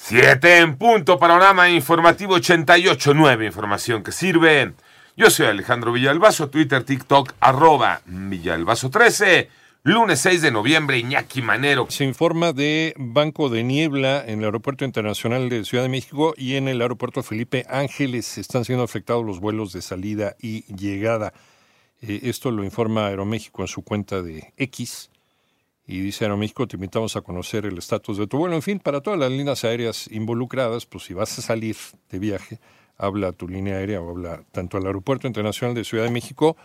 Siete en punto, panorama informativo 88.9, información que sirve. Yo soy Alejandro Villalbazo, Twitter, TikTok, arroba Villalbazo13. Lunes 6 de noviembre, Iñaki Manero. Se informa de banco de niebla en el Aeropuerto Internacional de Ciudad de México y en el Aeropuerto Felipe Ángeles están siendo afectados los vuelos de salida y llegada. Eh, esto lo informa Aeroméxico en su cuenta de X. Y dice Aeroméxico, te invitamos a conocer el estatus de tu vuelo. En fin, para todas las líneas aéreas involucradas, pues si vas a salir de viaje, habla tu línea aérea o habla tanto al Aeropuerto Internacional de Ciudad de México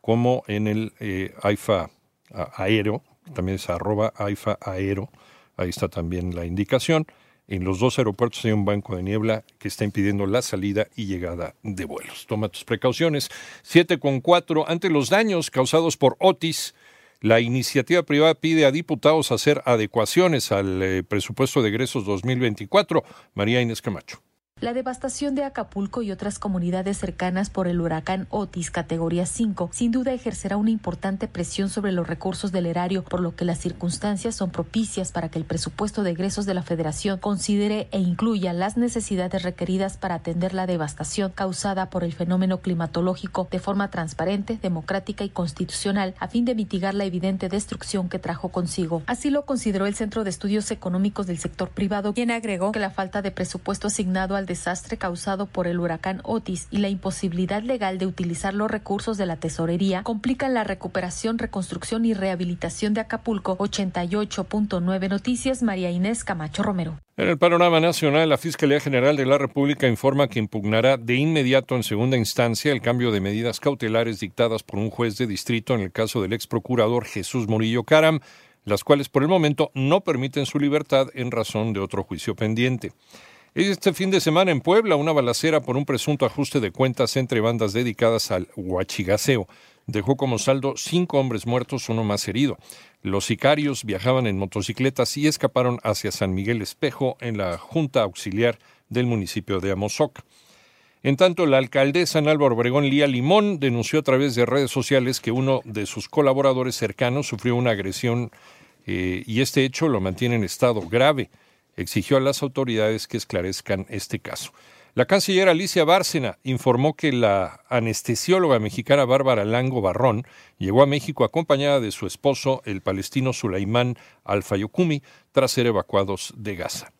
como en el eh, AIFA aéreo, también es arroba AIFA aero, ahí está también la indicación. En los dos aeropuertos hay un banco de niebla que está impidiendo la salida y llegada de vuelos. Toma tus precauciones. 7 con 4. Ante los daños causados por Otis, la iniciativa privada pide a diputados hacer adecuaciones al eh, presupuesto de egresos 2024. María Inés Camacho. La devastación de Acapulco y otras comunidades cercanas por el huracán Otis categoría 5 sin duda ejercerá una importante presión sobre los recursos del erario, por lo que las circunstancias son propicias para que el presupuesto de egresos de la Federación considere e incluya las necesidades requeridas para atender la devastación causada por el fenómeno climatológico de forma transparente, democrática y constitucional a fin de mitigar la evidente destrucción que trajo consigo. Así lo consideró el Centro de Estudios Económicos del Sector Privado, quien agregó que la falta de presupuesto asignado al desastre causado por el huracán Otis y la imposibilidad legal de utilizar los recursos de la tesorería complican la recuperación, reconstrucción y rehabilitación de Acapulco. 88.9 Noticias, María Inés Camacho Romero. En el panorama nacional, la Fiscalía General de la República informa que impugnará de inmediato en segunda instancia el cambio de medidas cautelares dictadas por un juez de distrito en el caso del ex procurador Jesús Murillo Caram, las cuales por el momento no permiten su libertad en razón de otro juicio pendiente. Este fin de semana en Puebla, una balacera por un presunto ajuste de cuentas entre bandas dedicadas al huachigaseo dejó como saldo cinco hombres muertos, uno más herido. Los sicarios viajaban en motocicletas y escaparon hacia San Miguel Espejo en la Junta Auxiliar del municipio de Amozoc. En tanto, la alcaldesa en Álvaro Obregón, Lía Limón, denunció a través de redes sociales que uno de sus colaboradores cercanos sufrió una agresión eh, y este hecho lo mantiene en estado grave exigió a las autoridades que esclarezcan este caso. La canciller Alicia Bárcena informó que la anestesióloga mexicana Bárbara Lango Barrón llegó a México acompañada de su esposo, el palestino Sulaimán Al-Fayokumi, tras ser evacuados de Gaza.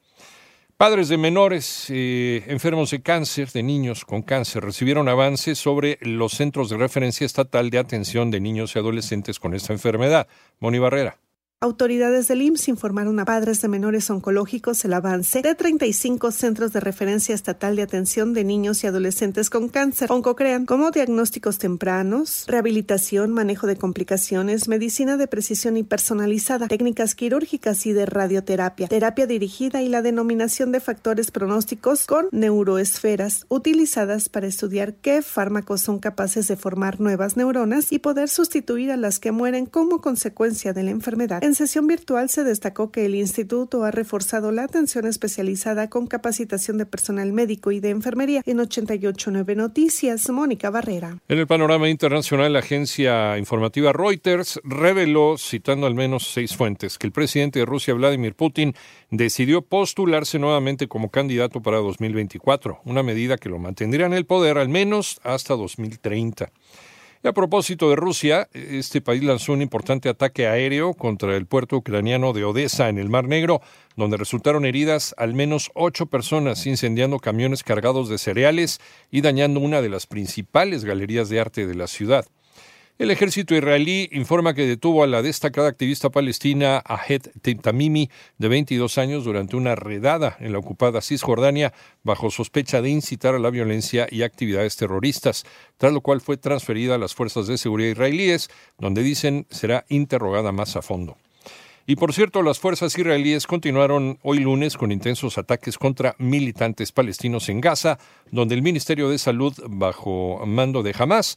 Padres de menores eh, enfermos de cáncer, de niños con cáncer, recibieron avances sobre los centros de referencia estatal de atención de niños y adolescentes con esta enfermedad. Moni Barrera. Autoridades del IMSS informaron a padres de menores oncológicos el avance de 35 centros de referencia estatal de atención de niños y adolescentes con cáncer, oncocrean, como diagnósticos tempranos, rehabilitación, manejo de complicaciones, medicina de precisión y personalizada, técnicas quirúrgicas y de radioterapia, terapia dirigida y la denominación de factores pronósticos con neuroesferas utilizadas para estudiar qué fármacos son capaces de formar nuevas neuronas y poder sustituir a las que mueren como consecuencia de la enfermedad. En sesión virtual se destacó que el instituto ha reforzado la atención especializada con capacitación de personal médico y de enfermería en 889 Noticias. Mónica Barrera. En el panorama internacional, la agencia informativa Reuters reveló, citando al menos seis fuentes, que el presidente de Rusia, Vladimir Putin, decidió postularse nuevamente como candidato para 2024, una medida que lo mantendría en el poder al menos hasta 2030. Y a propósito de Rusia, este país lanzó un importante ataque aéreo contra el puerto ucraniano de Odessa en el Mar Negro, donde resultaron heridas al menos ocho personas, incendiando camiones cargados de cereales y dañando una de las principales galerías de arte de la ciudad. El ejército israelí informa que detuvo a la destacada activista palestina Ahed Tamimi, de 22 años, durante una redada en la ocupada Cisjordania bajo sospecha de incitar a la violencia y actividades terroristas, tras lo cual fue transferida a las fuerzas de seguridad israelíes, donde dicen será interrogada más a fondo. Y por cierto, las fuerzas israelíes continuaron hoy lunes con intensos ataques contra militantes palestinos en Gaza, donde el Ministerio de Salud, bajo mando de Hamas,